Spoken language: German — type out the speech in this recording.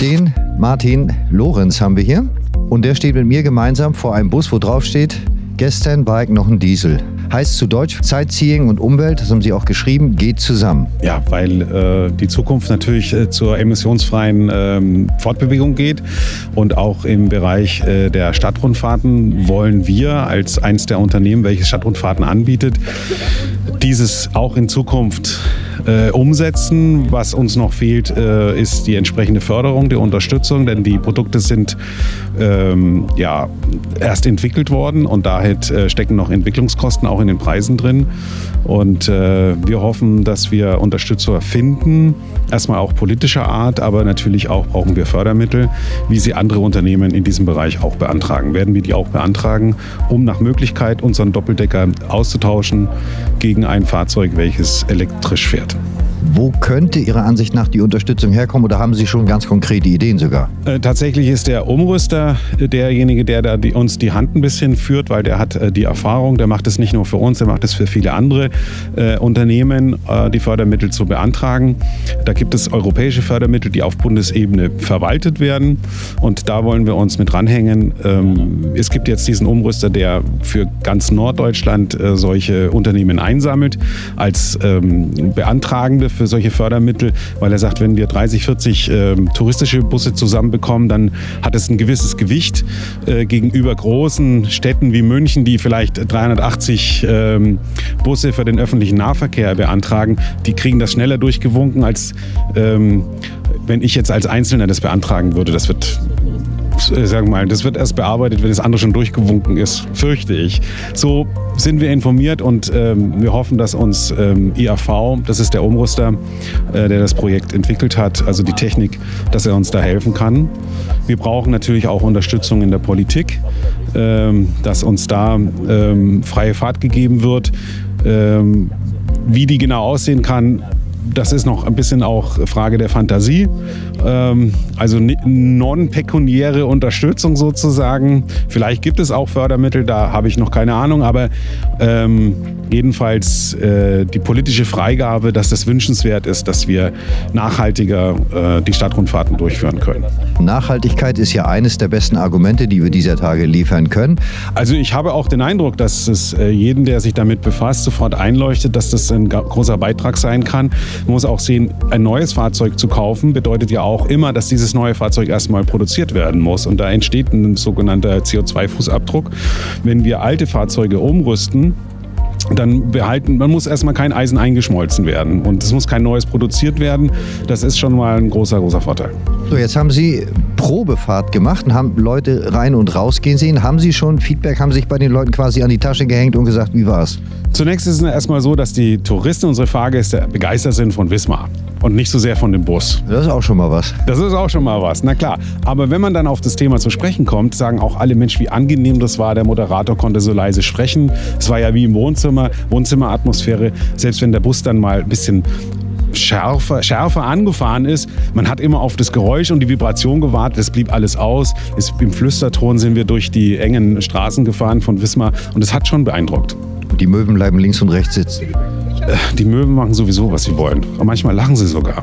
Den Martin Lorenz haben wir hier. Und der steht mit mir gemeinsam vor einem Bus, wo drauf steht, gestern Bike noch ein Diesel. Heißt zu Deutsch, Sightseeing und Umwelt, das haben Sie auch geschrieben, geht zusammen. Ja, weil äh, die Zukunft natürlich äh, zur emissionsfreien ähm, Fortbewegung geht. Und auch im Bereich äh, der Stadtrundfahrten wollen wir als eines der Unternehmen, welches Stadtrundfahrten anbietet, dieses auch in Zukunft äh, umsetzen. Was uns noch fehlt, äh, ist die entsprechende Förderung, die Unterstützung, denn die Produkte sind ähm, ja, erst entwickelt worden und daher äh, stecken noch Entwicklungskosten auch in den Preisen drin. Und äh, wir hoffen, dass wir Unterstützer finden, erstmal auch politischer Art, aber natürlich auch brauchen wir Fördermittel, wie sie andere Unternehmen in diesem Bereich auch beantragen. Werden wir die auch beantragen, um nach Möglichkeit unseren Doppeldecker auszutauschen gegen ein Fahrzeug, welches elektrisch fährt. Zeit. Wo könnte Ihrer Ansicht nach die Unterstützung herkommen oder haben Sie schon ganz konkrete Ideen sogar? Äh, tatsächlich ist der Umrüster derjenige, der da die, uns die Hand ein bisschen führt, weil der hat äh, die Erfahrung, der macht es nicht nur für uns, der macht es für viele andere äh, Unternehmen, äh, die Fördermittel zu beantragen. Da gibt es europäische Fördermittel, die auf Bundesebene verwaltet werden und da wollen wir uns mit ranhängen. Ähm, es gibt jetzt diesen Umrüster, der für ganz Norddeutschland äh, solche Unternehmen einsammelt als ähm, Beantragende für solche Fördermittel, weil er sagt, wenn wir 30, 40 äh, touristische Busse zusammenbekommen, dann hat es ein gewisses Gewicht äh, gegenüber großen Städten wie München, die vielleicht 380 ähm, Busse für den öffentlichen Nahverkehr beantragen. Die kriegen das schneller durchgewunken, als ähm, wenn ich jetzt als Einzelner das beantragen würde. Das wird äh, sagen mal, das wird erst bearbeitet, wenn das andere schon durchgewunken ist, fürchte ich. So sind wir informiert und ähm, wir hoffen, dass uns ähm, IAV, das ist der Umrüster, äh, der das Projekt entwickelt hat, also die Technik, dass er uns da helfen kann. Wir brauchen natürlich auch Unterstützung in der Politik, ähm, dass uns da ähm, freie Fahrt gegeben wird. Ähm, wie die genau aussehen kann, das ist noch ein bisschen auch Frage der Fantasie. Ähm, also non-pekuniäre Unterstützung sozusagen. Vielleicht gibt es auch Fördermittel, da habe ich noch keine Ahnung, aber ähm, jedenfalls äh, die politische Freigabe, dass das wünschenswert ist, dass wir nachhaltiger äh, die Stadtrundfahrten durchführen können. Nachhaltigkeit ist ja eines der besten Argumente, die wir dieser Tage liefern können. Also ich habe auch den Eindruck, dass es äh, jeden, der sich damit befasst, sofort einleuchtet, dass das ein großer Beitrag sein kann. Man muss auch sehen, ein neues Fahrzeug zu kaufen bedeutet ja auch immer, dass dieses neue Fahrzeug erstmal produziert werden muss. Und da entsteht ein sogenannter CO2-Fußabdruck. Wenn wir alte Fahrzeuge umrüsten, dann behalten, man muss erstmal kein Eisen eingeschmolzen werden und es muss kein neues produziert werden. Das ist schon mal ein großer, großer Vorteil. So, jetzt haben Sie Probefahrt gemacht und haben Leute rein und rausgehen sehen. Haben Sie schon Feedback, haben sich bei den Leuten quasi an die Tasche gehängt und gesagt, wie war's? Zunächst ist es erstmal so, dass die Touristen, unsere Fahrgäste, begeistert sind von Wismar und nicht so sehr von dem Bus. Das ist auch schon mal was. Das ist auch schon mal was, na klar. Aber wenn man dann auf das Thema zu sprechen kommt, sagen auch alle Menschen, wie angenehm das war. Der Moderator konnte so leise sprechen. Es war ja wie im Wohnzimmer, Wohnzimmeratmosphäre. Selbst wenn der Bus dann mal ein bisschen schärfer, schärfer angefahren ist. Man hat immer auf das Geräusch und die Vibration gewartet. Es blieb alles aus. Es, Im Flüsterton sind wir durch die engen Straßen gefahren von Wismar und es hat schon beeindruckt. Die Möwen bleiben links und rechts sitzen. Die Möwen machen sowieso, was sie wollen. Und manchmal lachen sie sogar.